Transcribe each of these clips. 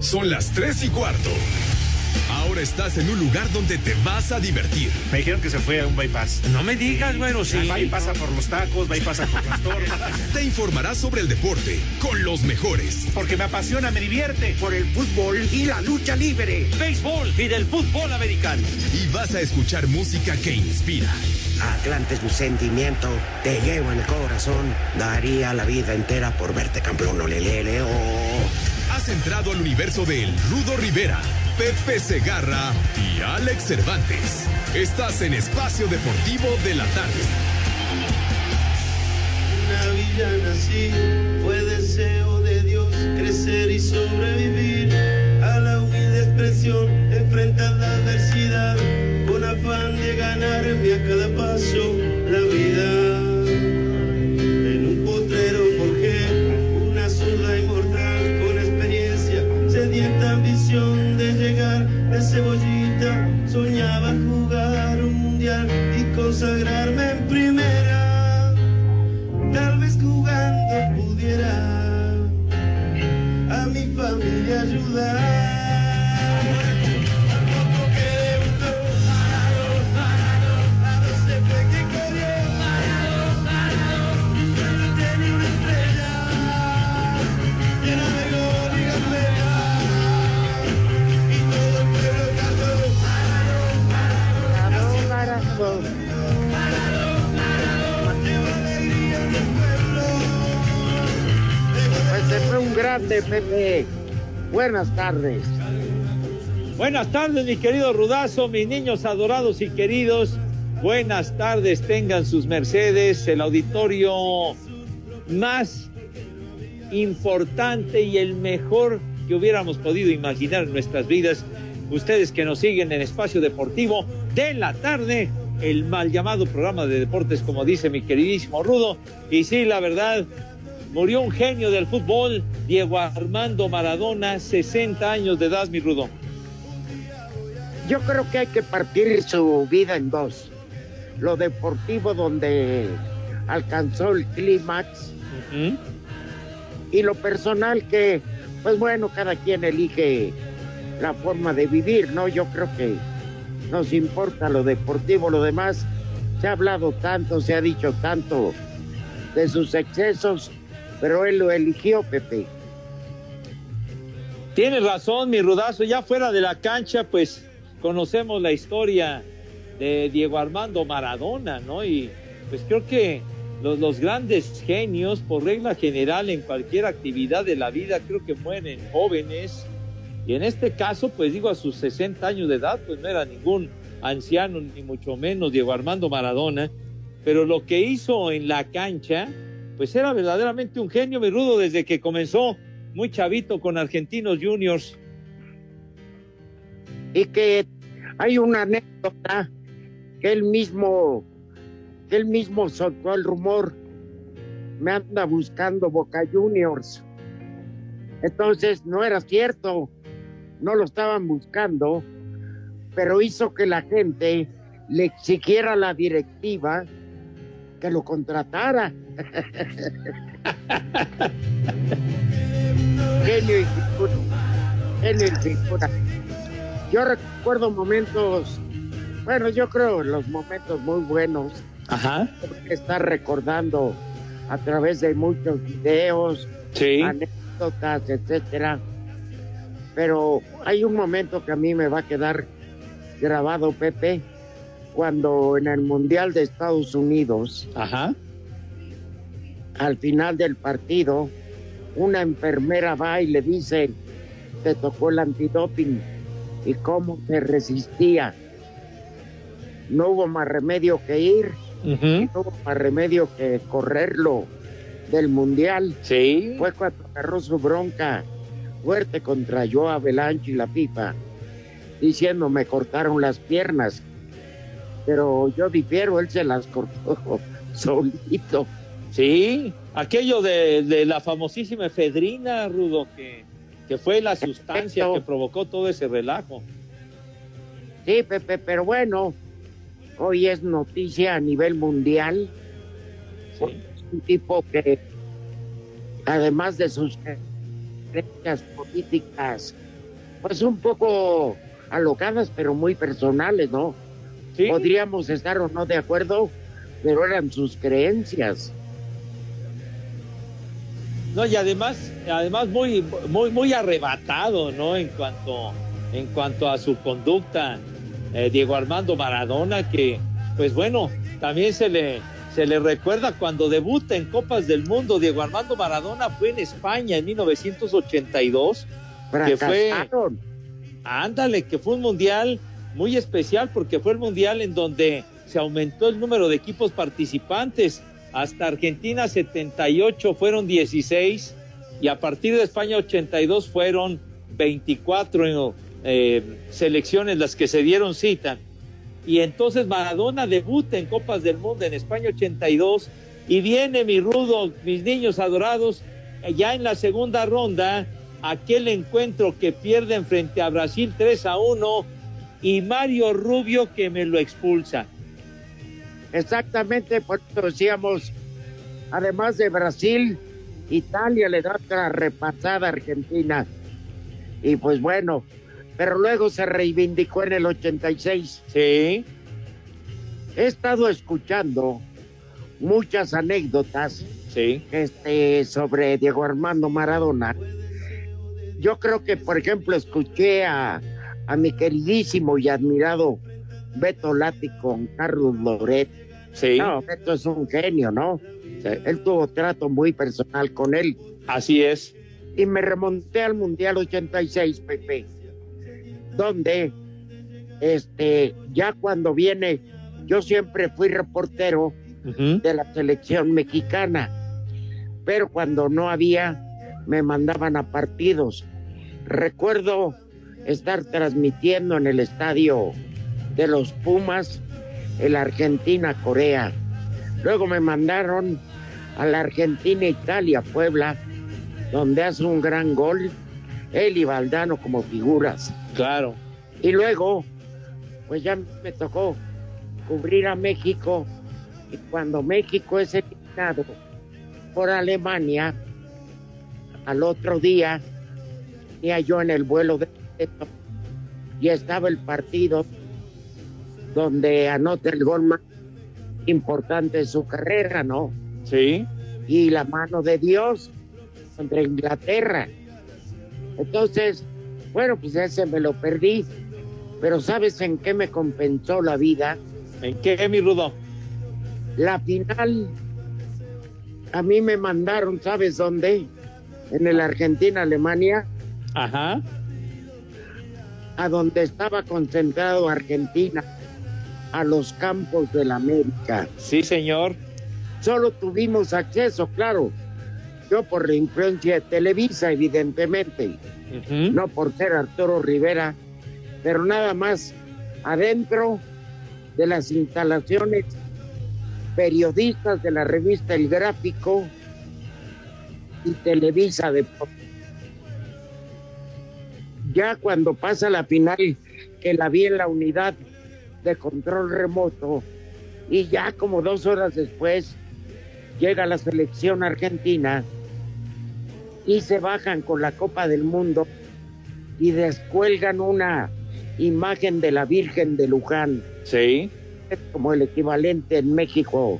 Son las tres y cuarto. Ahora estás en un lugar donde te vas a divertir. Me dijeron que se fue a un bypass. No me digas, bueno, sí. Va y pasa por los tacos, va y pasa por las. Te informarás sobre el deporte con los mejores. Porque me apasiona, me divierte. Por el fútbol y la lucha libre. Béisbol y del fútbol americano. Y vas a escuchar música que inspira. Atlante es mi sentimiento, te llevo en el corazón. Daría la vida entera por verte campeón, olelele, oh. Has entrado al universo de El Rudo Rivera, Pepe Segarra y Alex Cervantes. Estás en Espacio Deportivo de la Tarde. Una villa nací, fue deseo de Dios crecer y sobrevivir a la humilde expresión, enfrentar la adversidad ganarme a cada paso la vida. En un potrero forjé una zurda inmortal con experiencia, sedienta ambición de llegar de cebollita. Soñaba jugar un mundial y consagrarme en primera. Tal vez jugando pudiera a mi familia ayudar. Pepe. Buenas tardes. Buenas tardes, mi querido Rudazo, mis niños adorados y queridos. Buenas tardes, tengan sus mercedes, el auditorio más importante y el mejor que hubiéramos podido imaginar en nuestras vidas. Ustedes que nos siguen en Espacio Deportivo de la tarde, el mal llamado programa de deportes, como dice mi queridísimo Rudo. Y sí, la verdad, murió un genio del fútbol, Diego Armando Maradona, 60 años de edad, mi Rudo. Yo creo que hay que partir su vida en dos. Lo deportivo donde alcanzó el clímax y lo personal que, pues bueno, cada quien elige la forma de vivir, ¿no? Yo creo que nos importa lo deportivo, lo demás. Se ha hablado tanto, se ha dicho tanto de sus excesos, pero él lo eligió, Pepe. Tienes razón, mi rudazo. Ya fuera de la cancha, pues conocemos la historia de Diego Armando Maradona, ¿no? Y pues creo que los, grandes genios, por regla general, en cualquier actividad de la vida, creo que mueren jóvenes. Y en este caso, pues digo, a sus 60 años de edad, pues no era ningún anciano, ni mucho menos Diego Armando Maradona. Pero lo que hizo en la cancha, pues era verdaderamente un genio, mi rudo, desde que comenzó muy chavito con Argentinos Juniors. Y que hay una anécdota que él mismo, que él mismo soltó el rumor, me anda buscando Boca Juniors. Entonces no era cierto, no lo estaban buscando, pero hizo que la gente le exigiera a la directiva que lo contratara. Genio y figura. Genio y figura. Yo recuerdo momentos, bueno, yo creo los momentos muy buenos. Ajá. Está recordando a través de muchos videos, sí. anécdotas, etcétera. Pero hay un momento que a mí me va a quedar grabado, Pepe, cuando en el Mundial de Estados Unidos, Ajá. al final del partido, una enfermera va y le dice, te tocó el antidoping y cómo se resistía. No hubo más remedio que ir, uh -huh. no hubo más remedio que correrlo del Mundial. Sí. Fue cuando agarró su bronca fuerte contra Joe Avalanche y la pipa, diciendo me cortaron las piernas pero yo difiero, él se las cortó solito. Sí, aquello de, de la famosísima efedrina, Rudo, que, que fue la sustancia Perfecto. que provocó todo ese relajo. Sí, Pepe, pero bueno, hoy es noticia a nivel mundial. Sí. Un tipo que, además de sus creencias políticas, pues un poco alocadas, pero muy personales, ¿no? Sí. Podríamos estar o no de acuerdo, pero eran sus creencias. No, y además, además muy, muy, muy arrebatado, ¿no? En cuanto, en cuanto a su conducta, eh, Diego Armando Maradona, que, pues bueno, también se le, se le recuerda cuando debuta en Copas del Mundo. Diego Armando Maradona fue en España en 1982, que fue, ándale, que fue un mundial muy especial porque fue el mundial en donde se aumentó el número de equipos participantes. Hasta Argentina 78 fueron 16 y a partir de España 82 fueron 24 eh, selecciones las que se dieron cita. Y entonces Maradona debuta en Copas del Mundo en España 82 y viene mi rudo, mis niños adorados, eh, ya en la segunda ronda, aquel encuentro que pierden frente a Brasil 3 a 1 y Mario Rubio que me lo expulsa. Exactamente, por eso decíamos, además de Brasil, Italia le da otra repasada a Argentina. Y pues bueno, pero luego se reivindicó en el 86. Sí, He estado escuchando muchas anécdotas sí, este, sobre Diego Armando Maradona. Yo creo que, por ejemplo, escuché a, a mi queridísimo y admirado Beto Lati con Carlos Loret. sí, No, Beto es un genio, ¿no? Él tuvo trato muy personal con él. así es. Y me remonté al Mundial 86, Pepe, donde, este, ya cuando viene, yo siempre fui reportero de la selección mexicana, pero cuando no había, me mandaban a partidos. Recuerdo estar transmitiendo en el estadio de los Pumas el Argentina-Corea. Luego me mandaron a la Argentina-Italia, Puebla, donde hace un gran gol, él y Valdano como figuras. Claro. Y luego, pues ya me tocó cubrir a México. Y cuando México es eliminado por Alemania, al otro día, venía yo en el vuelo de y estaba el partido donde anota el gol más importante de su carrera, ¿no? Sí, y la mano de Dios contra Inglaterra. Entonces, bueno, pues ese me lo perdí, pero ¿sabes en qué me compensó la vida? ¿en qué, mi rudo? La final, a mí me mandaron, ¿sabes dónde? En el Argentina-Alemania, Ajá, a donde estaba concentrado Argentina, a los campos de la América. sí, señor. Solo tuvimos acceso, claro, yo por la influencia de Televisa, evidentemente. No por ser Arturo Rivera, pero nada más adentro de las instalaciones periodistas de la revista El Gráfico y Televisa Deportes. Ya cuando pasa la final, que la vi en la unidad de control remoto, y ya como dos horas después llega la selección argentina y se bajan con la Copa del Mundo y descuelgan una imagen de la Virgen de Luján, Sí, es como el equivalente en México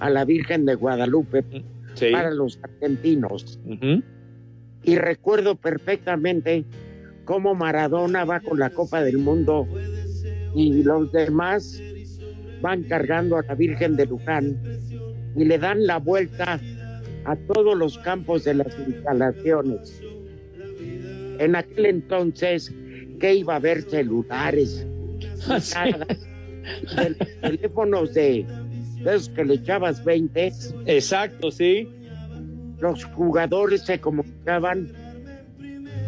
a la Virgen de Guadalupe sí. para los argentinos. Y recuerdo perfectamente cómo Maradona va con la Copa del Mundo y los demás van cargando a la Virgen de Luján y le dan la vuelta a todos los campos de las instalaciones. En aquel entonces, que iba a haber celulares, de los teléfonos de, de esos que le echabas 20, Exacto, sí. los jugadores se comunicaban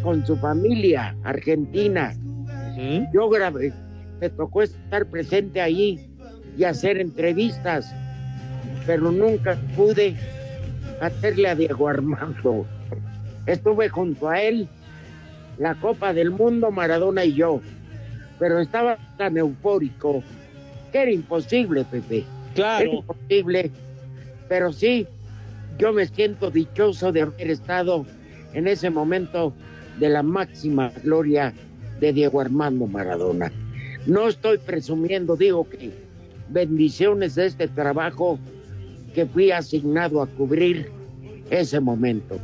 con su familia argentina. Yo grabé, me tocó estar presente ahí y hacer entrevistas, pero nunca pude hacerle a Diego Armando. Estuve junto a él, la Copa del Mundo, Maradona y yo, pero estaba tan eufórico que era imposible, Pepe. Era Claro, imposible, pero sí, yo me siento dichoso de haber estado en ese momento de la máxima gloria de Diego Armando Maradona. No estoy presumiendo, digo que bendiciones de este trabajo que fui asignado a cubrir ese momento.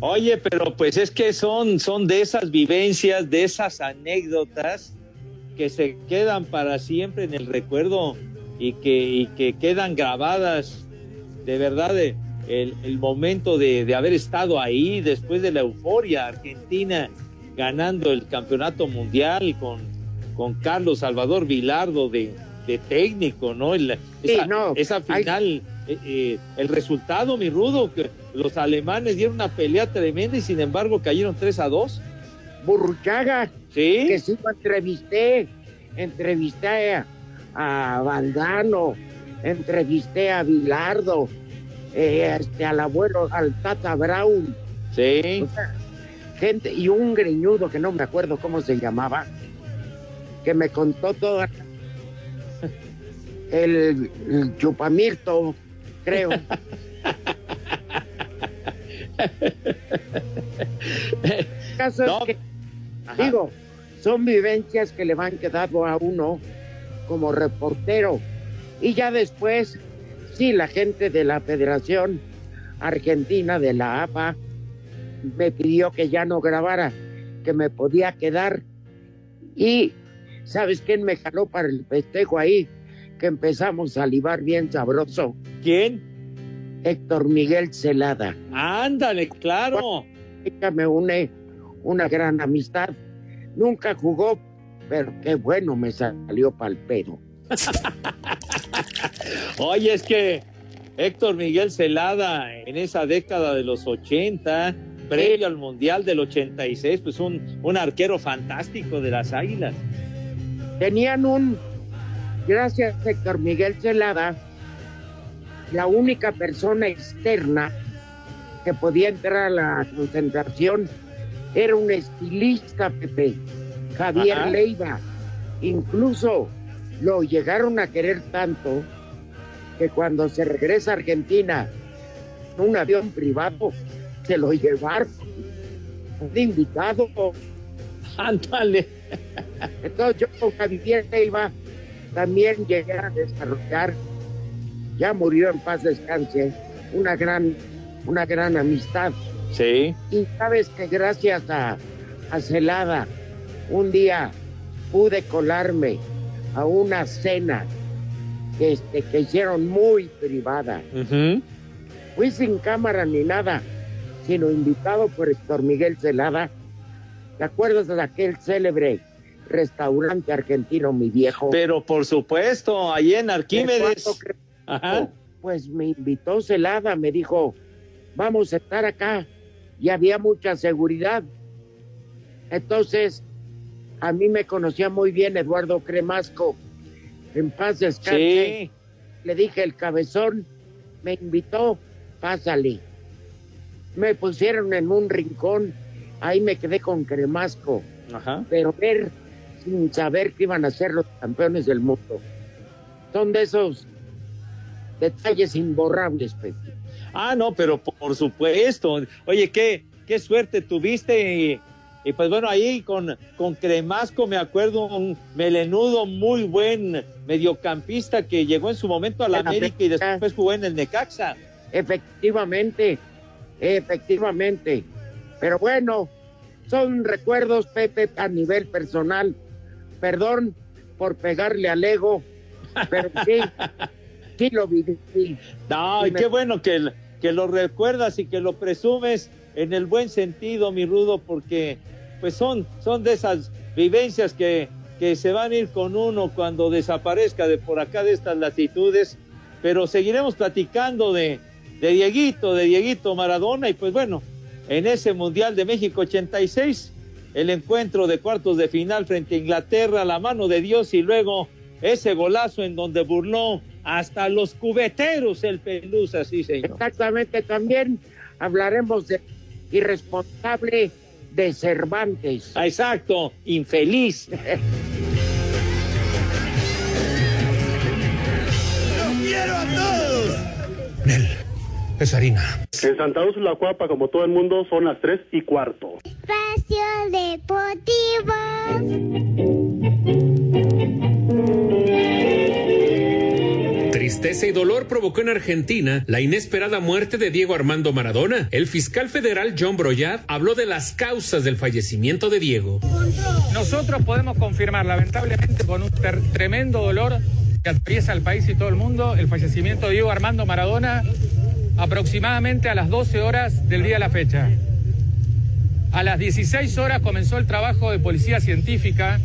Oye, pero pues es que son, son de esas vivencias, de esas anécdotas que se quedan para siempre en el recuerdo y que, que quedan grabadas de verdad de, el, el, momento de, de, haber estado ahí después de la euforia Argentina ganando el campeonato mundial con, con Carlos Salvador Vilardo de, de técnico, ¿no? El, Sí, esa, no, esa final, eh, eh, el resultado, mi rudo, que los alemanes dieron una pelea tremenda y sin embargo cayeron 3 a 2. Burruchaga, Sí, que sí lo entrevisté, entrevisté a, a Valdano, entrevisté a Vilardo, eh, este, al abuelo, al Tata Brown, sí. o sea, gente, y un greñudo que no me acuerdo cómo se llamaba, que me contó todo el, el chupamirto, creo. Caso No, es que, Ajá. digo, son vivencias que le van quedando a uno como reportero. Y ya después, sí, la gente de la Federación Argentina, de la APA, me pidió que ya no grabara, que me podía quedar. Y, ¿sabes quién me jaló para el festejo ahí? Que empezamos a libar bien sabroso. ¿Quién? Héctor Miguel Celada. Ándale, claro. Ella me une una gran amistad. Nunca jugó, pero qué bueno me salió pa'l pedo. Oye, es que Héctor Miguel Celada en esa década de los 80, previo al Mundial del 86, pues un, un arquero fantástico de las Águilas. Tenían un, gracias Héctor Miguel Celada, la única persona externa que podía entrar a la concentración era un estilista, Pepe, Javier Ajá. Leiva. Incluso lo llegaron a querer tanto que cuando se regresa a Argentina en un avión privado se lo llevaron de invitado. Ándale. Entonces yo con Javier Leiva también llegué a desarrollar, ya murió en paz descanse, una gran, una gran amistad. Sí. Y sabes que gracias a, a Celada, un día pude colarme a una cena este, que hicieron muy privada. Fui sin cámara ni nada, sino invitado por Héctor Miguel Celada. ¿Te acuerdas de aquel célebre restaurante argentino, mi viejo? Pero por supuesto, ahí en ¿De Arquímedes. Ajá. Pues me invitó Celada, me dijo, vamos a estar acá. Y había mucha seguridad. Entonces, a mí me conocía muy bien Eduardo Cremasco. En paz descanse. Sí. Le dije, el cabezón me invitó, pásale. Me pusieron en un rincón, ahí me quedé con Cremasco, Ajá. pero ver sin saber que iban a ser los campeones del mundo. Son de esos detalles imborrables, Pepe. Ah, no, pero por supuesto. Oye, qué, qué suerte tuviste. Y, y pues bueno, ahí con, con Cremasco me acuerdo un melenudo muy buen mediocampista que llegó en su momento a la América y después jugó en el Necaxa. Efectivamente, efectivamente. Pero bueno, son recuerdos, Pepe, a nivel personal. Perdón por pegarle al ego, pero sí, sí lo viví. No, Sí, y me- qué bueno que, que lo recuerdas y que lo presumes en el buen sentido, mi Rudo, porque pues son, son de esas vivencias que, que se van a ir con uno cuando desaparezca de por acá de estas latitudes, pero seguiremos platicando de, de Dieguito, de Dieguito Maradona y pues bueno, en ese Mundial de México 86, el encuentro de cuartos de final frente a Inglaterra, la mano de Dios y luego ese golazo en donde burló hasta los cubeteros el Pelusa, sí señor. Exactamente, también hablaremos de irresponsable de Cervantes. Ah, Exacto, infeliz. Nel, es harina. En Santa Úrsula, Cuapa, como todo el mundo, son las 3 y cuarto. Espacio Deportivo. Tristeza y dolor provocó en Argentina la inesperada muerte de Diego Armando Maradona. El fiscal federal John Broyat habló de las causas del fallecimiento de Diego. Nosotros podemos confirmar, lamentablemente, con un tremendo dolor que atraviesa el país y todo el mundo, el fallecimiento de Diego Armando Maradona aproximadamente a las 12 horas del día de la fecha. A las 16 horas comenzó el trabajo de policía científica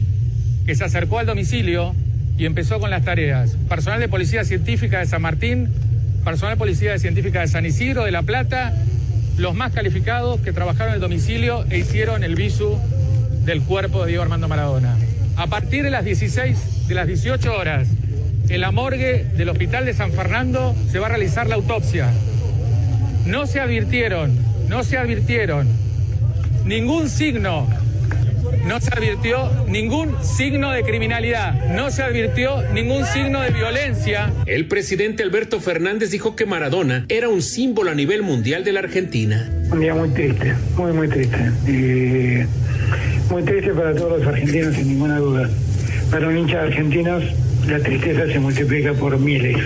que se acercó al domicilio y empezó con las tareas. Personal de Policía Científica de San Martín, personal de Policía Científica de San Isidro, de La Plata, los más calificados que trabajaron en el domicilio e hicieron el visu del cuerpo de Diego Armando Maradona. A partir de las 16, de las 18 horas, en la morgue del Hospital de San Fernando se va a realizar la autopsia. No se advirtieron, no se advirtieron ningún signo no se advirtió ningún signo de criminalidad, no se advirtió ningún signo de violencia. El presidente Alberto Fernández dijo que Maradona era un símbolo a nivel mundial de la Argentina. Un día muy triste, muy, muy triste. Y muy triste para todos los argentinos, sin ninguna duda. Para un hincha de argentinos, la tristeza se multiplica por miles.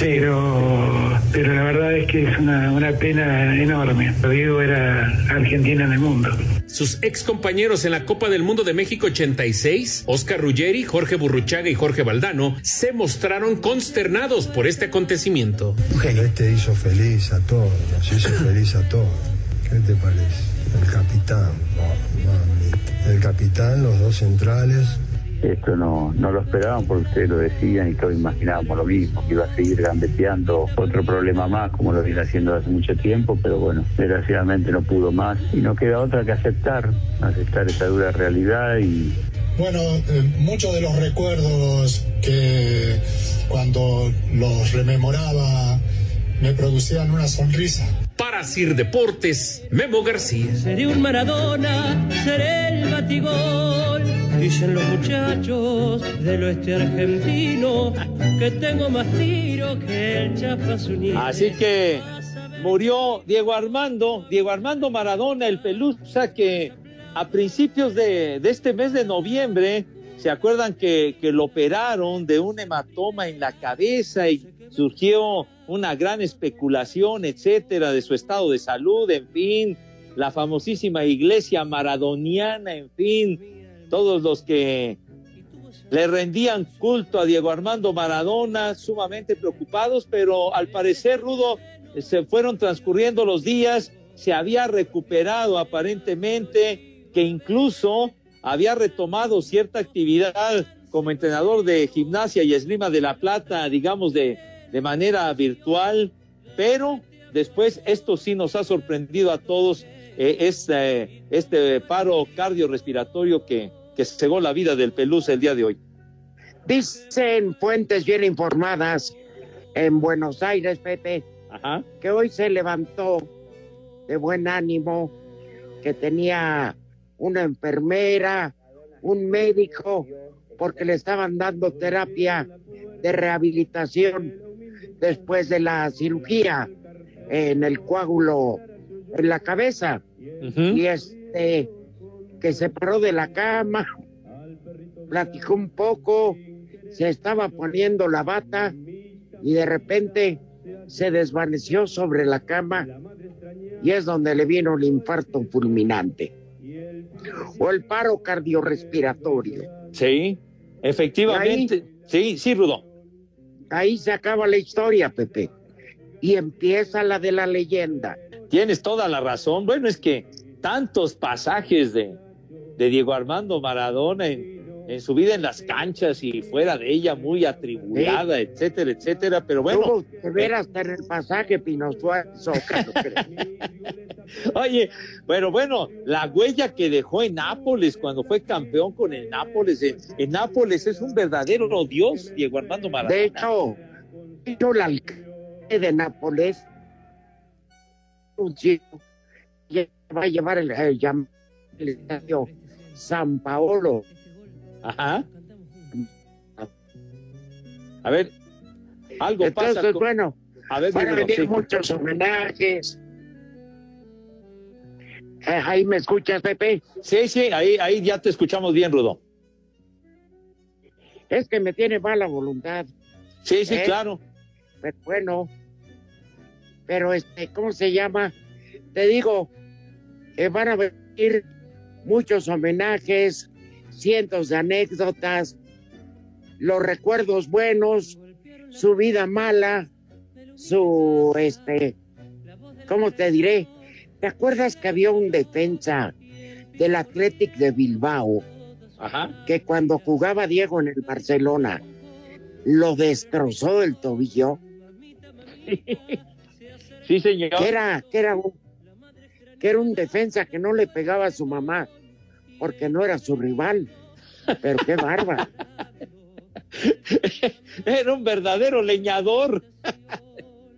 Pero, pero la verdad es que es una, una pena enorme. Diego era Argentina en el mundo. Sus ex compañeros en la Copa del Mundo de México 86, Oscar Ruggeri, Jorge Burruchaga y Jorge Valdano, se mostraron consternados por este acontecimiento. Este hizo feliz a todos, hizo feliz a todos. ¿Qué te parece? El capitán, el capitán, los dos centrales, esto no, no lo esperaban porque ustedes lo decían y todos imaginábamos lo mismo, que iba a seguir gambeteando otro problema más como lo viene haciendo hace mucho tiempo, pero bueno, desgraciadamente no pudo más y no queda otra que aceptar, aceptar esa dura realidad y... Bueno, eh, muchos de los recuerdos que cuando los rememoraba me producían una sonrisa. Para Sir Deportes, Memo García. Seré un Maradona, seré el batigol Dicen los muchachos del oeste argentino que tengo más tiro que el Chapazuni. Así que murió Diego Armando, Diego Armando Maradona, el pelusa que a principios de, este mes de noviembre, ¿se acuerdan que, que lo operaron de un hematoma en la cabeza y surgió una gran especulación, etcétera, de su estado de salud, en fin, la famosísima iglesia maradoniana, en fin, todos los que le rendían culto a Diego Armando Maradona, sumamente preocupados, pero al parecer, Rudo, se fueron transcurriendo los días, se había recuperado aparentemente, que incluso había retomado cierta actividad como entrenador de gimnasia y esgrima de La Plata, digamos, de, de manera virtual, pero después esto sí nos ha sorprendido a todos, eh, este, este paro cardiorrespiratorio que, que cegó la vida del Pelusa el día de hoy. Dicen fuentes bien informadas en Buenos Aires, Pepe, que hoy se levantó de buen ánimo, que tenía una enfermera, un médico, porque le estaban dando terapia de rehabilitación después de la cirugía en el coágulo en la cabeza. Y este que se paró de la cama, platicó un poco, se estaba poniendo la bata y de repente se desvaneció sobre la cama y es donde le vino el infarto fulminante o el paro cardiorrespiratorio. Sí, efectivamente. sí, sí, Rudo. Ahí se acaba la historia, Pepe. Y empieza la de la leyenda. Tienes toda la razón. Bueno, es que tantos pasajes de, de Diego Armando Maradona en, su vida en las canchas y fuera de ella, muy atribulada, etcétera, etcétera. Pero bueno. de veras en el pasaje Pino Oye, pero bueno, la huella que dejó en Nápoles cuando fue campeón con el Nápoles, en, Nápoles es un verdadero dios, Diego Armando Maradona. De hecho, el alcalde de Nápoles, un chico, va a llevar el, el, el estadio San Paolo. Ajá. A ver, algo Entonces, pasa. bueno, A ver, Van a venir sí. muchos homenajes. Eh, Ahí me escuchas, Pepe. Sí, sí, ahí, ahí ya te escuchamos bien, Rudo. Es que me tiene mala voluntad. Sí, sí, ¿Eh? claro. Pero bueno. Pero este, ¿cómo se llama? Te digo, que van a venir muchos homenajes, cientos de anécdotas, los recuerdos buenos, su vida mala, su este, ¿cómo te diré? ¿Te acuerdas que había un defensa del Athletic de Bilbao Ajá. que cuando jugaba Diego en el Barcelona lo destrozó el tobillo? Sí, señor. que era, que era un, que era un defensa que no le pegaba a su mamá porque no era su rival. Pero qué barba. Era un verdadero leñador.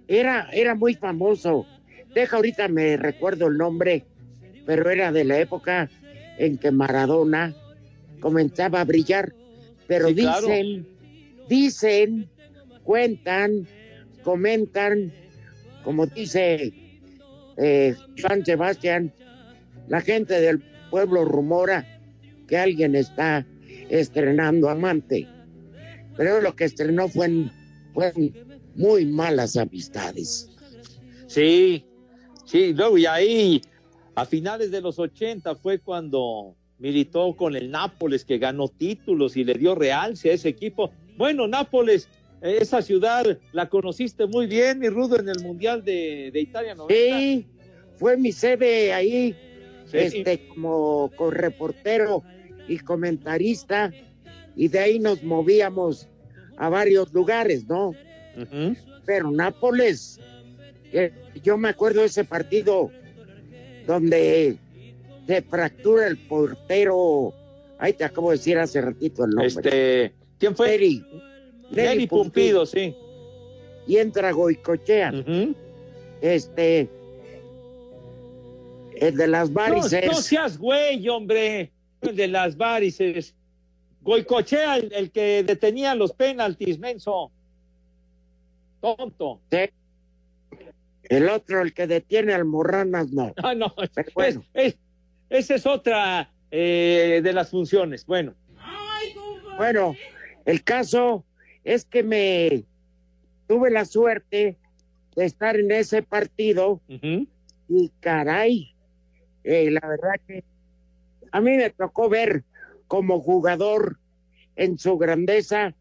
Era, era muy famoso. Deja ahorita me recuerdo el nombre, pero era de la época en que Maradona comenzaba a brillar. Pero Sí, claro. dicen, dicen, cuentan, comentan, como dice eh, San Sebastián, la gente del pueblo rumora que alguien está estrenando amante. Pero lo que estrenó fue, muy malas amistades. Sí, sí, luego y ahí a finales de los 80 fue cuando militó con el Nápoles que ganó títulos y le dio realce a ese equipo. Bueno, Nápoles, esa ciudad la conociste muy bien, mi Rudo, en el Mundial de, de Italia 90. Sí, fue mi sede ahí, Sí. este, como reportero y comentarista, y de ahí nos movíamos a varios lugares, ¿no? Pero Nápoles, eh, yo me acuerdo de ese partido donde se fractura el portero, ahí te acabo de decir hace ratito el nombre. Este, ¿quién fue? Neri, Nelly Pumpido, sí. Y entra Goicochea. Este, el de las No, varices. no seas güey, hombre. El de las varices. Goicochea, el, el que detenía los penaltis, menso. Tonto. Sí. El otro, el que detiene al Morranas, no. Ah, no. Pero bueno. Es- es- esa es otra eh, de las funciones. Bueno. Bueno, el caso es que me tuve la suerte de estar en ese partido y caray, eh, la verdad que a mí me tocó ver como jugador en su grandeza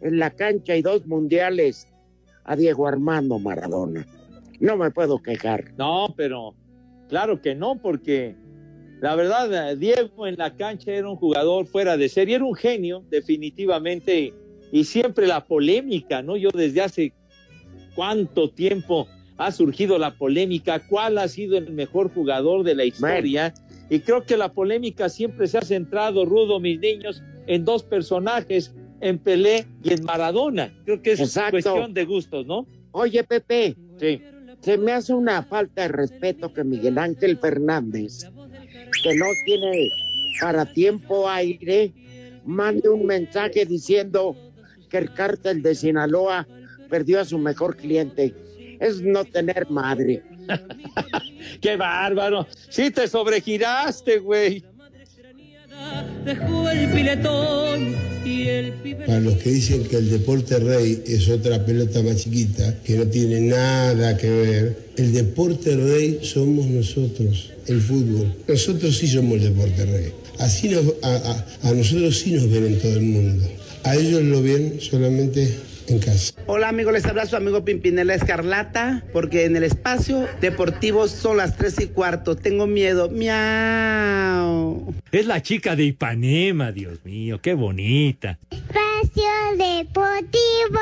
en la cancha y dos mundiales a Diego Armando Maradona. No me puedo quejar. No, pero claro que no, porque la verdad, eh, Diego en la cancha era un jugador fuera de serie, era un genio, definitivamente, y siempre la polémica, ¿no? Yo desde hace cuánto tiempo ha surgido la polémica, cuál ha sido el mejor jugador de la historia, y creo que la polémica siempre se ha centrado, Rudo, mis niños, en dos personajes, en Pelé y en Maradona. Creo que es Exacto. cuestión de gustos, ¿no? Oye, Pepe, Sí. se me hace una falta de respeto que Miguel Ángel Fernández, que no tiene para tiempo aire, mande un mensaje diciendo que el cártel de Sinaloa perdió a su mejor cliente. Es no tener madre. ¡Qué bárbaro! Sí te sobregiraste, güey. Dejó el piletón y el pibe. Para los que dicen que el deporte rey es otra pelota más chiquita, que no tiene nada que ver, el deporte rey somos nosotros, el fútbol. Nosotros sí somos el deporte rey. Así nos- a, a- a nosotros sí nos ven en todo el mundo. A ellos lo ven solamente en casa. Hola amigos, les habla su amigo Pimpinela Escarlata, porque en el espacio deportivo son las tres y cuarto. Tengo miedo. Miau. Es la chica de Ipanema, Dios mío, qué bonita. Espacio Deportivo.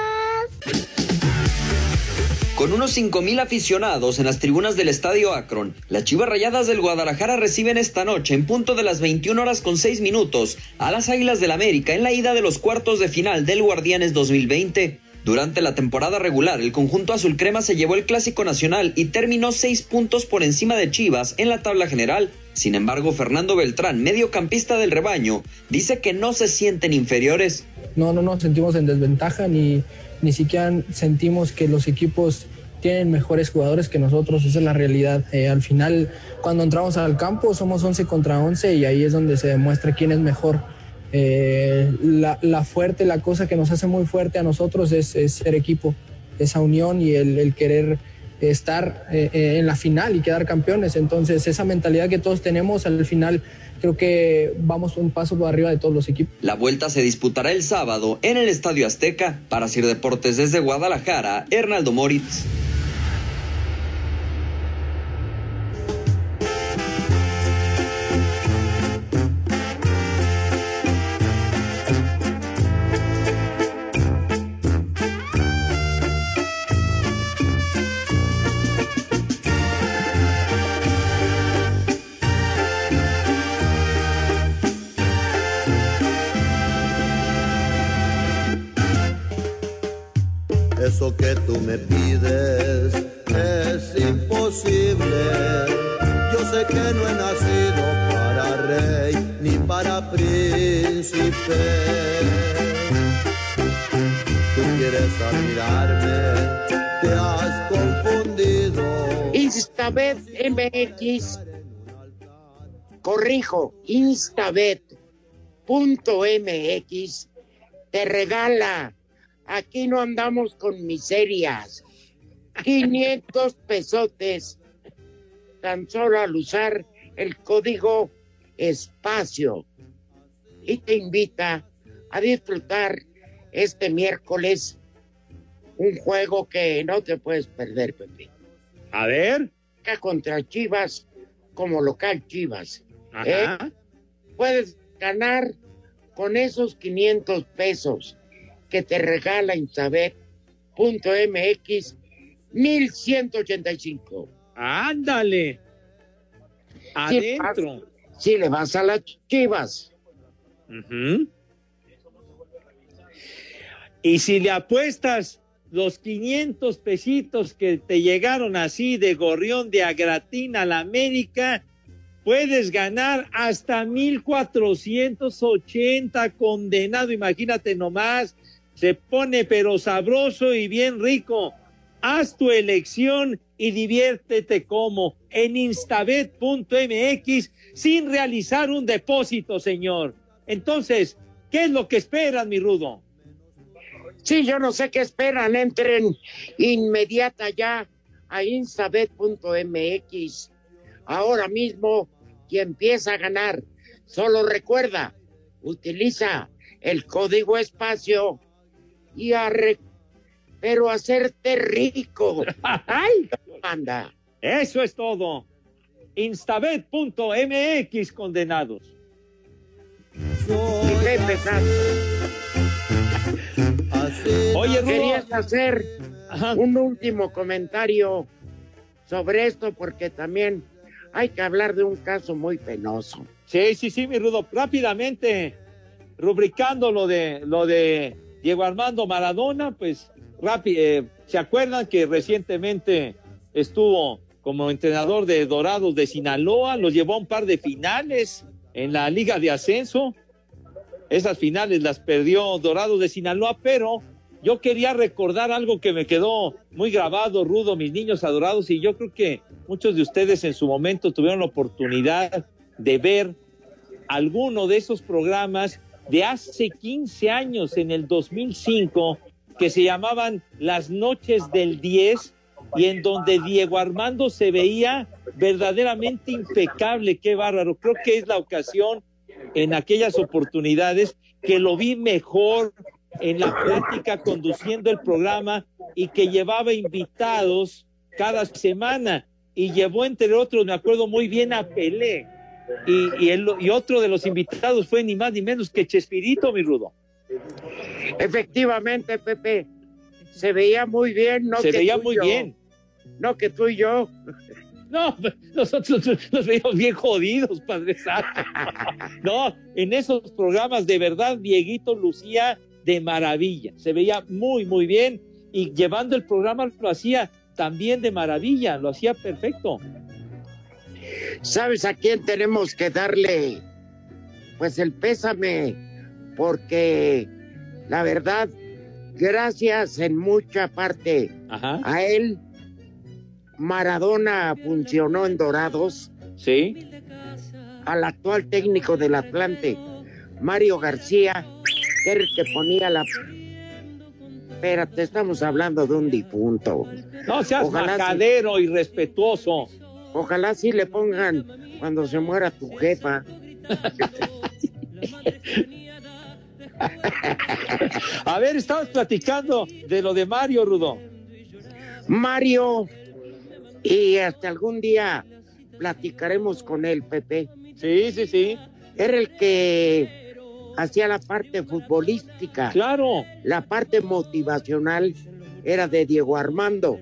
Con unos 5.000 aficionados en las tribunas del Estadio Akron, las Chivas Rayadas del Guadalajara reciben esta noche en punto de las 21 horas con 6 minutos a las Águilas del América en la ida de los cuartos de final del Guardianes 2020. Durante la temporada regular, el conjunto azul crema se llevó el Clásico Nacional y terminó 6 puntos por encima de Chivas en la tabla general. Sin embargo, Fernando Beltrán, mediocampista del rebaño, dice que no se sienten inferiores. No, no nos sentimos en desventaja ni, ni siquiera sentimos que los equipos tienen mejores jugadores que nosotros, esa es la realidad. Eh, al final, cuando entramos al campo, somos 11 contra 11 y ahí es donde se demuestra quién es mejor. Eh, la, la, fuerte, la cosa que nos hace muy fuerte a nosotros es, es ser equipo, esa unión y el, el querer estar eh, eh, en la final y quedar campeones. Entonces, esa mentalidad que todos tenemos al final creo que vamos un paso por arriba de todos los equipos. La vuelta se disputará el sábado en el Estadio Azteca. Para Sir Deportes desde Guadalajara, Hernaldo Moritz. Me pides es imposible. Yo sé que no he nacido para rey ni para príncipe. Tú quieres admirarme, te has confundido. Instabet MX, corrijo, Instabet.mx te regala Aquí no andamos con miserias. 500 pesotes tan solo al usar el código espacio. Y te invita a disfrutar este miércoles un juego que no te puedes perder, Pepe. A ver. Contra Chivas como local Chivas. Ajá. ¿eh? Puedes ganar con esos 500 pesos que te regala Insabet.mx 1185. Ándale. Adentro. Si, le vas a las chivas. Uh-huh. Y si le apuestas los 500 pesitos que te llegaron así de gorrión de agratina a la América, puedes ganar hasta 1480 condenado. Imagínate nomás se pone pero sabroso y bien rico. Haz tu elección y diviértete como en instabet.mx sin realizar un depósito, señor. Entonces, ¿qué es lo que esperan, mi rudo? Sí, yo no sé qué esperan. Entren inmediata ya a instabet.mx. Ahora mismo y empieza a ganar. Solo recuerda, utiliza el código espacio y a re... pero hacerte rico. ¡Ay! Anda. Eso es todo. Instabet.mx condenados. Y Pepe Oye. Querías hacer un último comentario sobre esto porque también hay que hablar de un caso muy penoso. Sí, sí, sí, mi Rudo. Rápidamente, rubricando lo de lo de Diego Armando Maradona, pues rápido, eh, ¿se acuerdan que recientemente estuvo como entrenador de Dorados de Sinaloa? Los llevó a un par de finales en la Liga de Ascenso. Esas finales las perdió Dorados de Sinaloa, pero yo quería recordar algo que me quedó muy grabado, rudo, mis niños adorados, y yo creo que muchos de ustedes en su momento tuvieron la oportunidad de ver alguno de esos programas de hace 15 años, en el 2005, que se llamaban Las Noches del 10 y en donde Diego Armando se veía verdaderamente impecable, qué bárbaro. Creo que es la ocasión en aquellas oportunidades que lo vi mejor en la práctica conduciendo el programa y que llevaba invitados cada semana y llevó entre otros, me acuerdo muy bien a Pelé y, y, el, y otro de los invitados fue ni más ni menos que Chespirito, mi rudo. Efectivamente, Pepe, se veía muy bien, ¿no? Se que veía muy yo. bien. No que tú y yo. No, nosotros nos veíamos bien jodidos, Padre Santo. No, en esos programas de verdad, Dieguito lucía de maravilla. Se veía muy, muy bien y llevando el programa lo hacía también de maravilla, lo hacía perfecto. ¿Sabes a quién tenemos que darle pues el pésame? Porque la verdad, gracias en mucha parte a él, Maradona funcionó en Dorados. Sí. Al actual técnico del Atlante, Mario García, que era el que ponía la. Espérate, estamos hablando de un difunto. No seas Ojalá y respetuoso. Ojalá sí le pongan cuando se muera tu jefa. A ver, estabas platicando de lo de Mario Rudo. Mario, y hasta algún día platicaremos con él, Pepe. Sí, sí, sí. Era el que hacía la parte futbolística. Claro. La parte motivacional era de Diego Armando.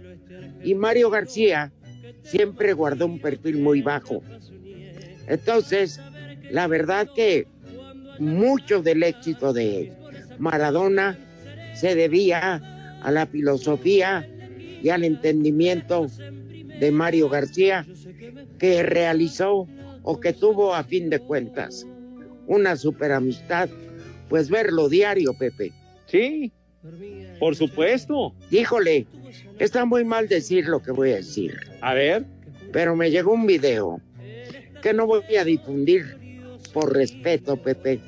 Y Mario García siempre guardó un perfil muy bajo. Entonces, la verdad que mucho del éxito de Maradona se debía a la filosofía y al entendimiento de Mario García que realizó o que tuvo a fin de cuentas una super amistad, pues verlo diario, Pepe. Sí, por supuesto. Híjole, está muy mal decir lo que voy a decir. A ver. Pero me llegó un video que no voy a difundir por respeto, Pepe.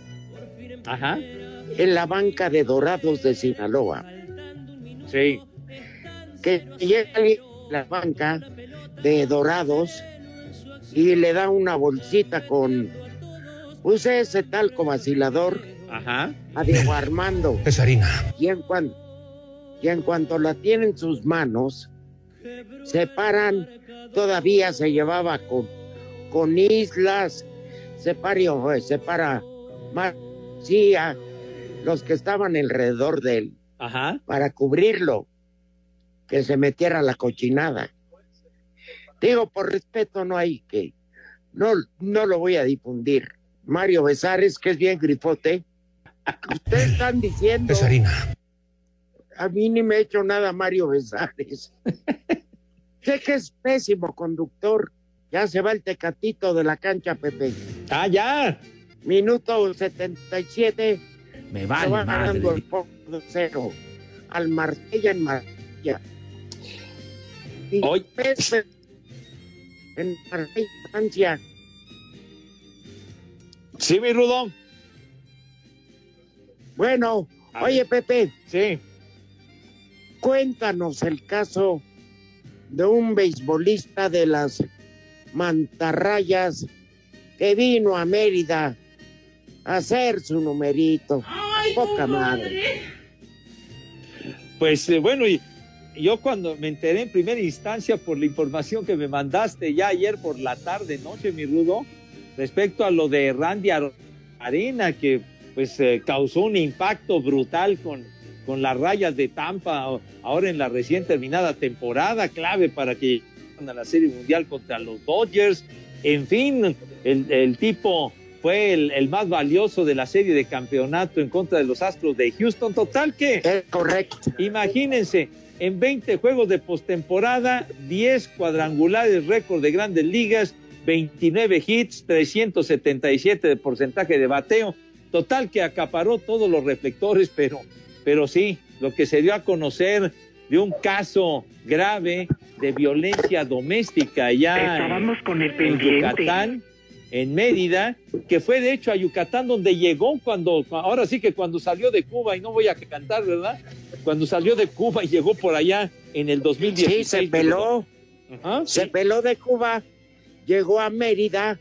Ajá. En la banca de Dorados de Sinaloa. Sí. Que llega la banca de Dorados y le da una bolsita con puse ese talco vacilador Ajá. a Diego Armando. Es harina. Y en, cuan- y en cuanto la tiene en sus manos, se paran, todavía se llevaba con, con islas, se parió, se para los que estaban alrededor de él, Ajá. para cubrirlo, que se metiera la cochinada. Digo, por respeto no hay que, no, no lo voy a difundir. Mario Besares, que es bien grifote, ustedes están diciendo... Es harina. A mí ni me ha hecho nada Mario Besares. sé que es pésimo conductor. Ya se va el tecatito de la cancha, Pepe. Ah, ya. Minuto 77. Me se vale va ganando el por cero. Al Marsella en Marsella. Y Hoy. Pepe, en Marsella, Francia. Sí, mi Rudo. Bueno, A oye, Pepe. Sí. Cuéntanos el caso de un beisbolista de las mantarrayas que vino a Mérida a hacer su numerito. Poca madre. Pues eh, bueno, y yo cuando me enteré en primera instancia por la información que me mandaste ya ayer por la tarde, noche, mi Rudo, respecto a lo de Randy Ar- Arena, que pues eh, causó un impacto brutal con, con las rayas de Tampa ahora en la recién terminada temporada, clave para que lleguen a la Serie Mundial contra los Dodgers. En fin, el, el tipo fue el, el más valioso de la serie de campeonato en contra de los Astros de Houston. Total que... Es correcto. Imagínense, en 20 juegos de postemporada, 10 cuadrangulares, récord de grandes ligas, 29 hits, 377 de porcentaje de bateo. Total que acaparó todos los reflectores, pero, pero sí, lo que se dio a conocer de un caso grave de violencia doméstica allá en, con el en. Yucatán, en Mérida, que fue de hecho a Yucatán donde llegó cuando, ahora sí que cuando salió de Cuba, y no voy a cantar, ¿verdad? Cuando salió de Cuba y llegó por allá en el 2016. Sí, se peló. Ajá, Se peló de Cuba, llegó a Mérida.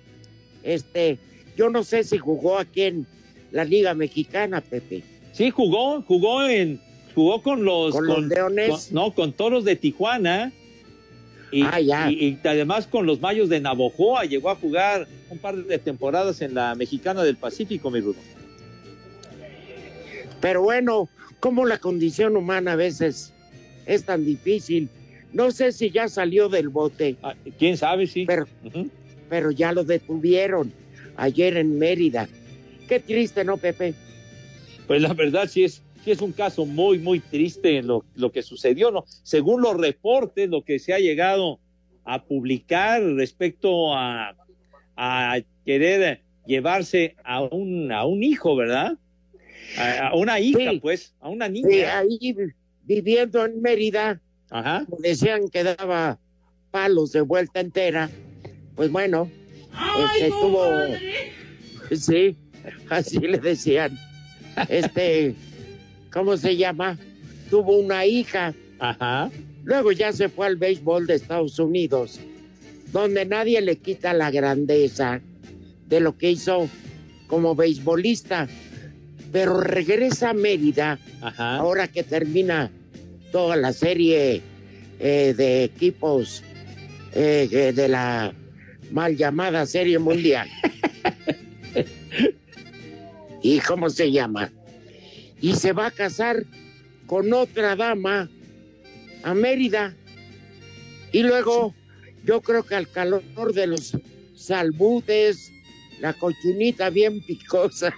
Este, yo no sé si jugó aquí en la Liga Mexicana, Pepe. Sí, jugó, jugó en, jugó con los, ¿Con los Leones? con- no, con Toros de Tijuana. Y, Ah, ya. y- y además con los Mayos de Navojoa llegó a jugar un par de temporadas en la Mexicana del Pacífico, mi Rudo. Pero bueno, como la condición humana a veces es tan difícil. No sé si ya salió del bote. Ah, ¿Quién sabe? Sí. Pero, pero ya lo detuvieron ayer en Mérida. Qué triste, ¿no, Pepe? Pues la verdad sí es, sí es un caso muy, muy triste lo, lo que sucedió, ¿no? Según los reportes, lo que se ha llegado a publicar respecto a, a querer llevarse a un, a un hijo, ¿verdad? A, a una hija, Sí. pues, a una Sí, niña. ahí vi- viviendo en Mérida, Ajá. decían que daba palos de vuelta entera. Pues bueno, este tuvo. Sí, así le decían. Este, ¿cómo se llama? Tuvo una hija. Ajá. Luego ya se fue al béisbol de Estados Unidos, donde nadie le quita la grandeza de lo que hizo como beisbolista. Pero regresa a Mérida, Ajá. ahora que termina toda la serie eh, de equipos eh, eh, de la mal llamada Serie Mundial. ¿Y cómo se llama? Y se va a casar con otra dama a Mérida. Y luego, yo creo que al calor de los salbutes, la cochinita bien picosa,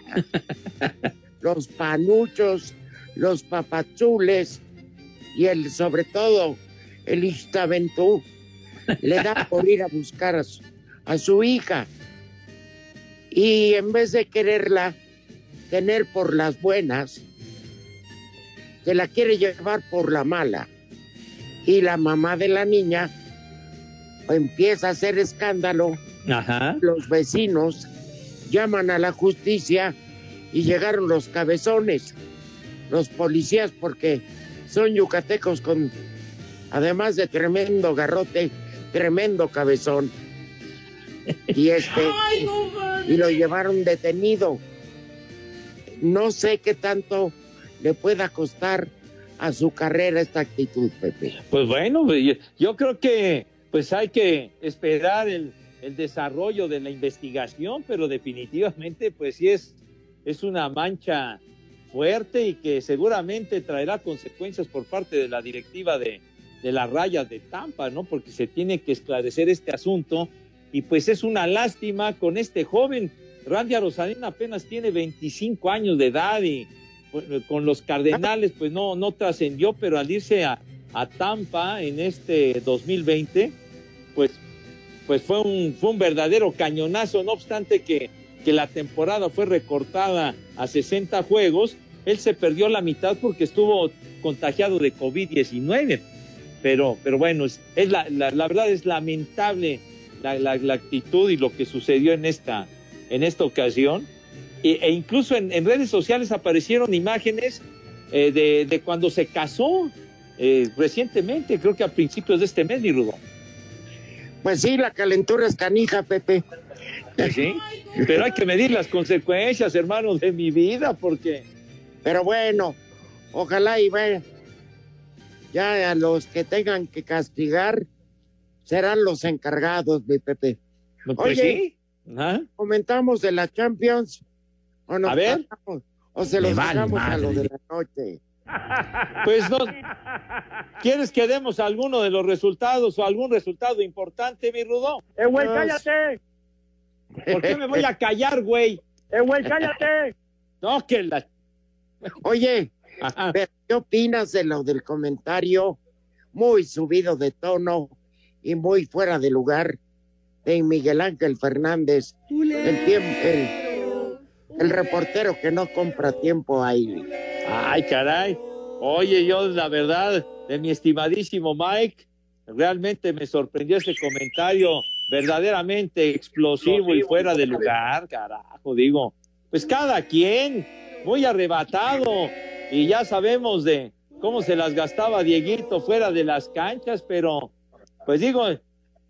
los panuchos, los papazules y el, sobre todo, el Ixtaventú, le da por ir a buscar a su, a su hija. Y en vez de quererla tener por las buenas, se la quiere llevar por la mala. Y la mamá de la niña empieza a hacer escándalo. Ajá. Los vecinos llaman a la justicia y llegaron los cabezones, los policías, porque son yucatecos con, además de tremendo garrote, tremendo cabezón. Y este, y lo llevaron detenido. No sé qué tanto le pueda costar a su carrera esta actitud, Pepe. Pues bueno, yo, creo que pues hay que esperar el, el desarrollo de la investigación, pero definitivamente pues sí es, es una mancha fuerte y que seguramente traerá consecuencias por parte de la directiva de, de las rayas de Tampa, ¿no? Porque se tiene que esclarecer este asunto y pues es una lástima con este joven. Randy Rosalina apenas tiene 25 años de edad y pues, con los Cardenales pues no, no trascendió, pero al irse a, a Tampa en este 2020, pues, pues fue, un, fue un verdadero cañonazo, no obstante que, que la temporada fue recortada a 60 juegos, él se perdió la mitad porque estuvo contagiado de COVID-19. Pero, pero bueno, es, la, la, la, verdad es lamentable la, la, la, actitud y lo que sucedió en esta, en esta ocasión. E, e incluso en, en, redes sociales aparecieron imágenes eh, de, de, cuando se casó eh, recientemente, creo que a principios de este mes, mi Rudo. Pues sí, la calentura es canija, Pepe. Pues sí, pero hay que medir las consecuencias, hermano, de mi vida, porque... Pero bueno, ojalá y vaya. Ya a los que tengan que castigar serán los encargados, mi Pepe. Pues Oye, sí. ¿Ah? comentamos de la Champions. ¿O nos A ver. pasamos? o se los vale dejamos a lo de la noche. Pues no. ¿Quieres que demos alguno de los resultados o algún resultado importante, mi Rudo? ¡Eh, güey, cállate! ¿Por qué me voy a callar, güey? ¡Eh, güey, cállate! No, que la. Oye, Ajá. pero ¿qué opinas de lo del comentario muy subido de tono y muy fuera de lugar de Miguel Ángel Fernández, el, el reportero que no compra tiempo ahí? Ay, caray. Oye, yo la verdad, de mi estimadísimo Mike, realmente me sorprendió ese comentario verdaderamente explosivo y fuera de lugar, carajo, digo. Pues cada quien, muy arrebatado, y ya sabemos de cómo se las gastaba Dieguito fuera de las canchas, pero pues digo,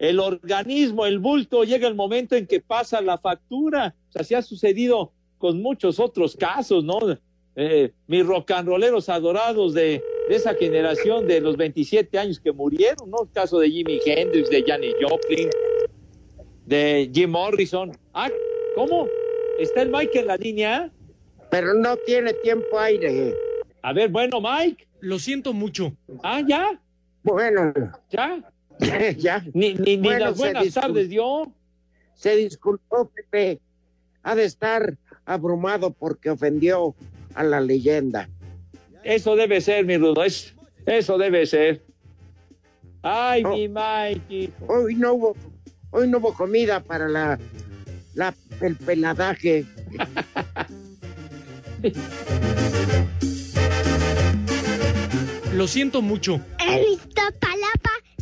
el organismo, el bulto, llega el momento en que pasa la factura. O sea, se ha sucedido con muchos otros casos, ¿no? Eh, mis rocanroleros adorados de, de esa generación de los 27 años que murieron, ¿no? El caso de Jimi Hendrix, de Janis Joplin, de Jim Morrison. Ah, ¿cómo? ¿Está el Mike en la línea? Pero no tiene tiempo aire. A ver, bueno, Mike. Lo siento mucho. Ah, ya, Bueno, ya. ya. Ni, ni, ni Bueno, las buenas tardes dio. Se disculpó, Pepe. Ha de estar abrumado porque ofendió a la leyenda. Eso debe ser, mi Rudo. Es, eso debe ser. Ay, mi Mike. hijo. Hoy no hubo, hoy no hubo comida para la, la el peladaje. Lo siento mucho. En Iztapalapa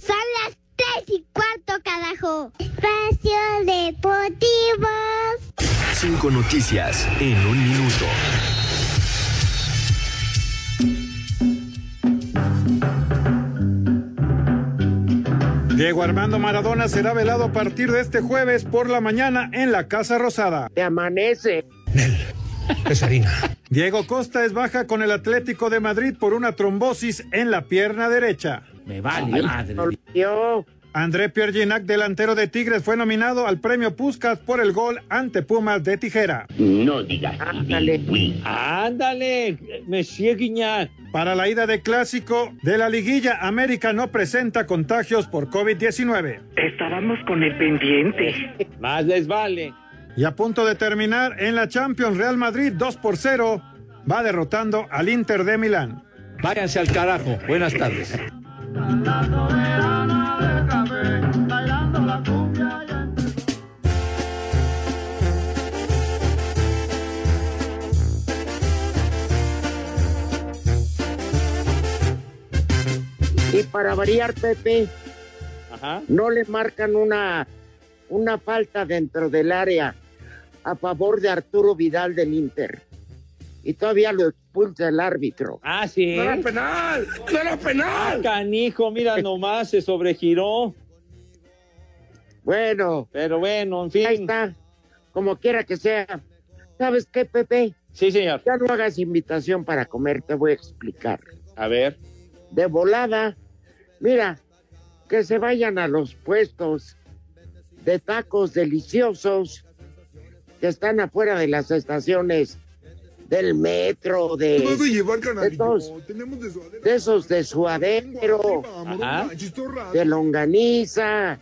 son las tres y cuarto, carajo. Espacio Deportivo. Cinco noticias en un minuto. Diego Armando Maradona será velado a partir de este jueves por la mañana en la Casa Rosada. Te amanece. Es harina. Diego Costa es baja con el Atlético de Madrid por una trombosis en la pierna derecha. Me vale madre. André Pierre Ginac, delantero de Tigres, fue nominado al premio Puskas por el gol ante Pumas de tijera. No digas. Ándale. Ándale, Monsieur Guiñac. Para la ida de clásico de la liguilla, América no presenta contagios por COVID-19. Estábamos con el pendiente. Más les vale. Y a punto de terminar en la Champions, Real Madrid 2 por 0 va derrotando al Inter de Milán. Váyanse al carajo. Buenas tardes. Y para variar, Pepe, no le marcan una, una falta dentro del área a favor de Arturo Vidal del Inter. Y todavía lo expulsa el árbitro. Ah, sí. ¡No era penal! ¡No era penal! Ah, canijo, mira nomás, se sobregiró. Bueno. Pero bueno, en fin. Ahí está. Como quiera que sea. ¿Sabes qué, Pepe? Sí, señor. Ya no hagas invitación para comer, te voy a explicar. A ver. De volada. Mira, que se vayan a los puestos de tacos deliciosos que están afuera de las estaciones del metro, de, Vas a llevar, de, todos- Tenemos de suadero. de esos de suadero, Ajá. De longaniza,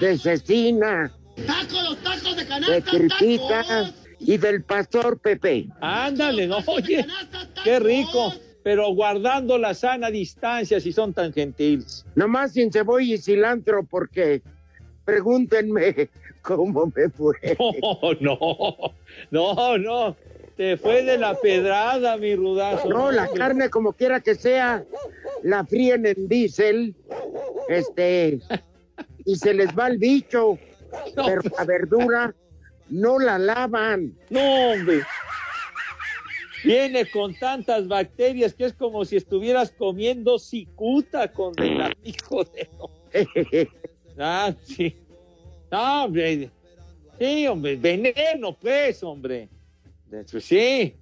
de cecina, Tacos, los tacos de de canasta, cripita y del pastor Pepe. Ándale, no, oye, qué rico. Pero guardando la sana distancia si son tan gentiles. Nomás sin cebolla y cilantro porque pregúntenme cómo me fue. No, no, no, no. Te fue de la pedrada, mi rudazo. No, la carne como quiera que sea, la fríen en diésel, este, y se les va el bicho, pero la verdura no la lavan. No, hombre. Viene con tantas bacterias que es como si estuvieras comiendo cicuta con el hijo de... Ah, sí. No, hombre. Sí, hombre, veneno, pues, hombre. Hecho, sí.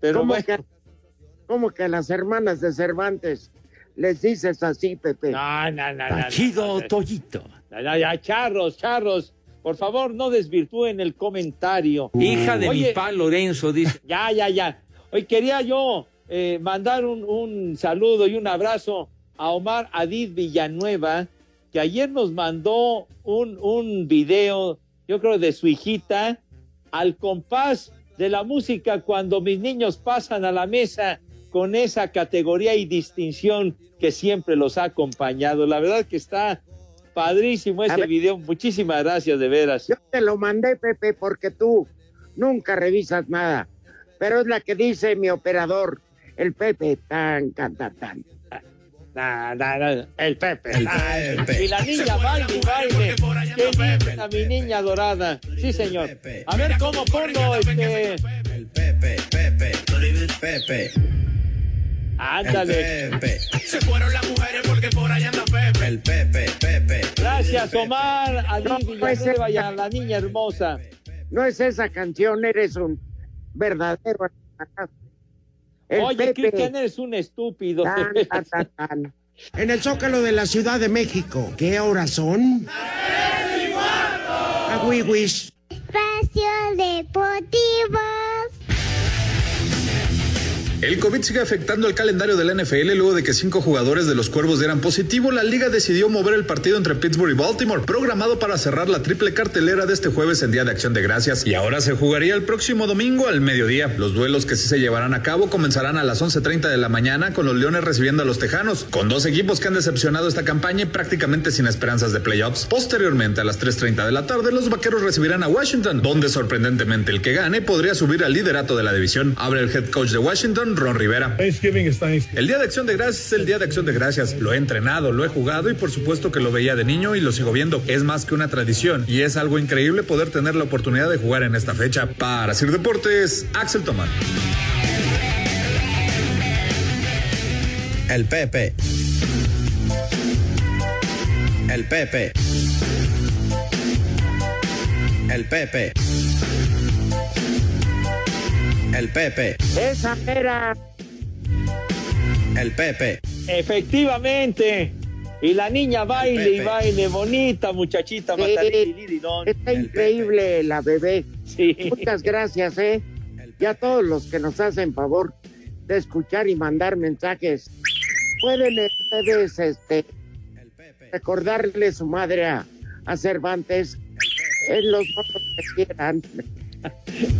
Pero ¿Cómo, bueno. que, cómo que a las hermanas de Cervantes les dices así, Pepe? No, no, no, no, no, Chido no. Toyito. Ya, ya, ya, charros, charros. Por favor, no desvirtúen el comentario. Hija de mi pa Lorenzo, dice. Ya, ya, ya. Hoy quería yo eh, mandar un, un saludo y un abrazo a Omar Adid Villanueva, que ayer nos mandó un, un video, yo creo, de su hijita, al compás de la música cuando mis niños pasan a la mesa con esa categoría y distinción que siempre los ha acompañado. La verdad que está padrísimo ese video. Muchísimas gracias, de veras. Yo te lo mandé, Pepe, porque tú nunca revisas nada. Pero es la que dice mi operador, el Pepe, tan, tan, tan, tan. Na, na, na, el Pepe. El Pepe. Y la niña baile, y baile. Qué linda, mi niña dorada. Sí, señor. A ver cómo pongo este. Pepe, Pepe, Pepe. Ándale. El Pepe. Se fueron las mujeres porque por allá anda Pepe. El Pepe, Pepe. Gracias, Omar, a No, pues, y a la niña hermosa. No es esa canción, eres un verdadero. El Oye. Cristian, eres un estúpido. Tan, tan, tan, tan. En el Zócalo de la Ciudad de México, ¿qué horas son? Agüiwis. Espacio Deportivo. El COVID sigue afectando el calendario de la NFL luego de que cinco jugadores de los Cuervos dieran positivo. La liga decidió mover el partido entre Pittsburgh y Baltimore, programado para cerrar la triple cartelera de este jueves en Día de Acción de Gracias. Y ahora se jugaría el próximo domingo al mediodía. Los duelos que sí se llevarán a cabo comenzarán a las 11.30 de la mañana con los Leones recibiendo a los Tejanos, con dos equipos que han decepcionado esta campaña y prácticamente sin esperanzas de playoffs. Posteriormente, a las 3.30 de la tarde, los Vaqueros recibirán a Washington, donde sorprendentemente el que gane podría subir al liderato de la división. Abre el head coach de Washington, Ron Rivera. El Día de Acción de Gracias es el Día de Acción de Gracias. Lo he entrenado, lo he jugado y por supuesto que lo veía de niño y lo sigo viendo. Es más que una tradición y es algo increíble poder tener la oportunidad de jugar en esta fecha. Para Sir Deportes, Axel Tomás. El Pepe. El Pepe. El Pepe. El Pepe. Esa era. El Pepe. Efectivamente. Y la niña baile y baile, bonita muchachita, Sí. Está increíble la bebé. Muchas gracias, ¿eh? Y a todos los que nos hacen favor de escuchar y mandar mensajes. Pueden ustedes este, recordarle su madre a, a Cervantes en los votos que quieran.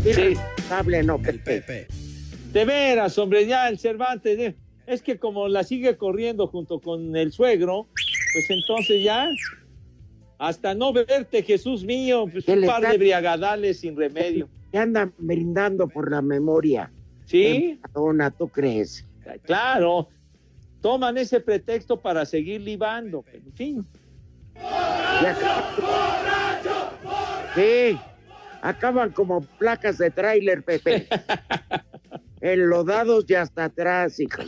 Sí. Hable, no, Pepe. De veras, hombre, ya el Cervantes, eh, es que como la sigue corriendo junto con el suegro, pues entonces ya, hasta no verte, Jesús mío, pues ¿Qué un par está- de briagadales sin remedio. Que andan brindando por la memoria. Sí. Dona, ¿tú crees? Claro, toman ese pretexto para seguir libando, pero en fin. Sí, acaban como placas de tráiler, Pepe. Enlodados y hasta atrás, hijos.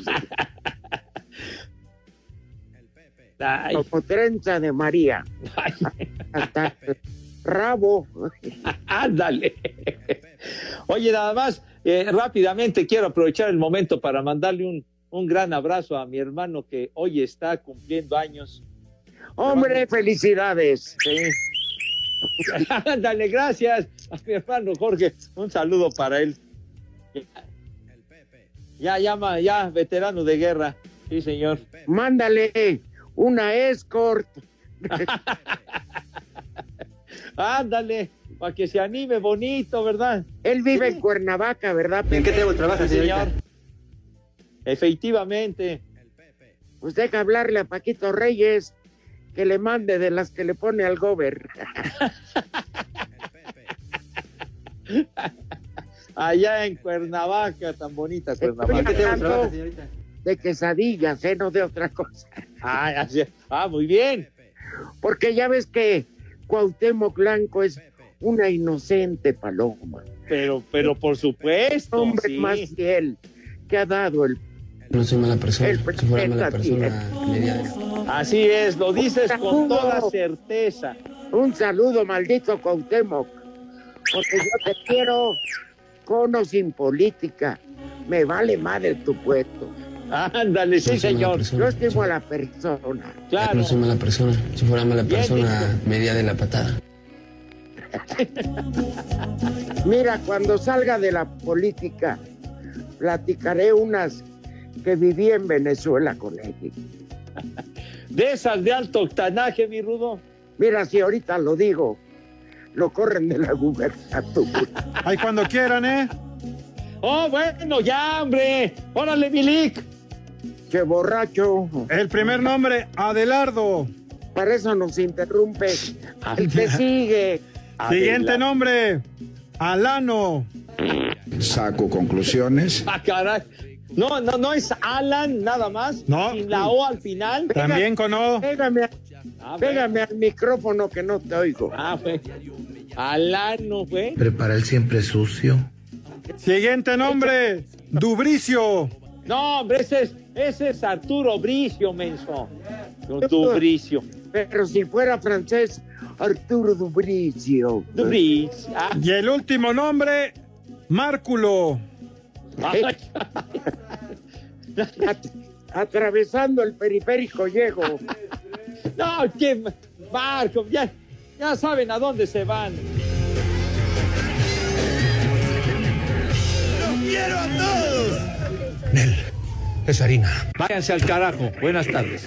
Como trenza de María. Hasta rabo. Ándale. Oye, nada más, eh, rápidamente quiero aprovechar el momento para mandarle un, un gran abrazo a mi hermano que hoy está cumpliendo años. Hombre, felicidades. Sí. Ándale, gracias a mi hermano Jorge. Un saludo para él. Ya, llama, ya, veterano de guerra. Sí, señor. Mándale una escort. Ándale, para que se anime bonito, ¿verdad? Él vive en Cuernavaca, ¿verdad? ¿En qué tengo trabajo, trabajo, señor? Efectivamente. Pues deja hablarle a Paquito Reyes que le mande de las que le pone al gober. Allá en Cuernavaca, tan bonita Cuernavaca. De quesadillas, ¿eh? No de otra cosa. Ah, así- ah, muy bien. Porque ya ves que Cuauhtémoc Blanco es una inocente paloma. Pero, pero por supuesto. Hombre sí. más fiel que ha dado el No soy mala persona. El Si fuera mala persona, Así es, lo dices con toda certeza. Un saludo, maldito Cuauhtémoc. Porque yo te quiero con o sin política. Me vale madre tu puesto. Ándale, sí, No soy mala señor. persona. Yo estimo a la persona. Claro. No soy mala persona. Si fuera mala Bien persona, me diría de la patada. Mira, cuando salga de la política, platicaré unas que viví en Venezuela con él. De esas de alto octanaje, mi rudo. Mira, si ahorita lo digo, lo corren de la gubernatura. Ahí cuando quieran, ¿eh? Oh, bueno, ya, hombre. Órale, Milik. Che borracho. El primer nombre, Adelardo. Para eso nos interrumpe. El que sigue. Siguiente nombre, Alano. Saco conclusiones. Ah, caray. No, no, no es Alan nada más. No. Sin la O al final. También con O. Pégame, a- Ah, pégame al micrófono que no te oigo. Ah, fue. Alan no fue. Prepara el siempre sucio. Siguiente nombre, Dubricio. No, hombre, ese es, ese es Arturo Bricio, menso. Dubricio. Pero si fuera francés, Arturo Dubricio. Dubricio. Ah, Y el último nombre, Márculo. Atravesando el periférico llego. no, que Marco, ya, ya saben a dónde se van. ¡Los quiero a todos! Nel, es harina. Váyanse al carajo. Buenas tardes.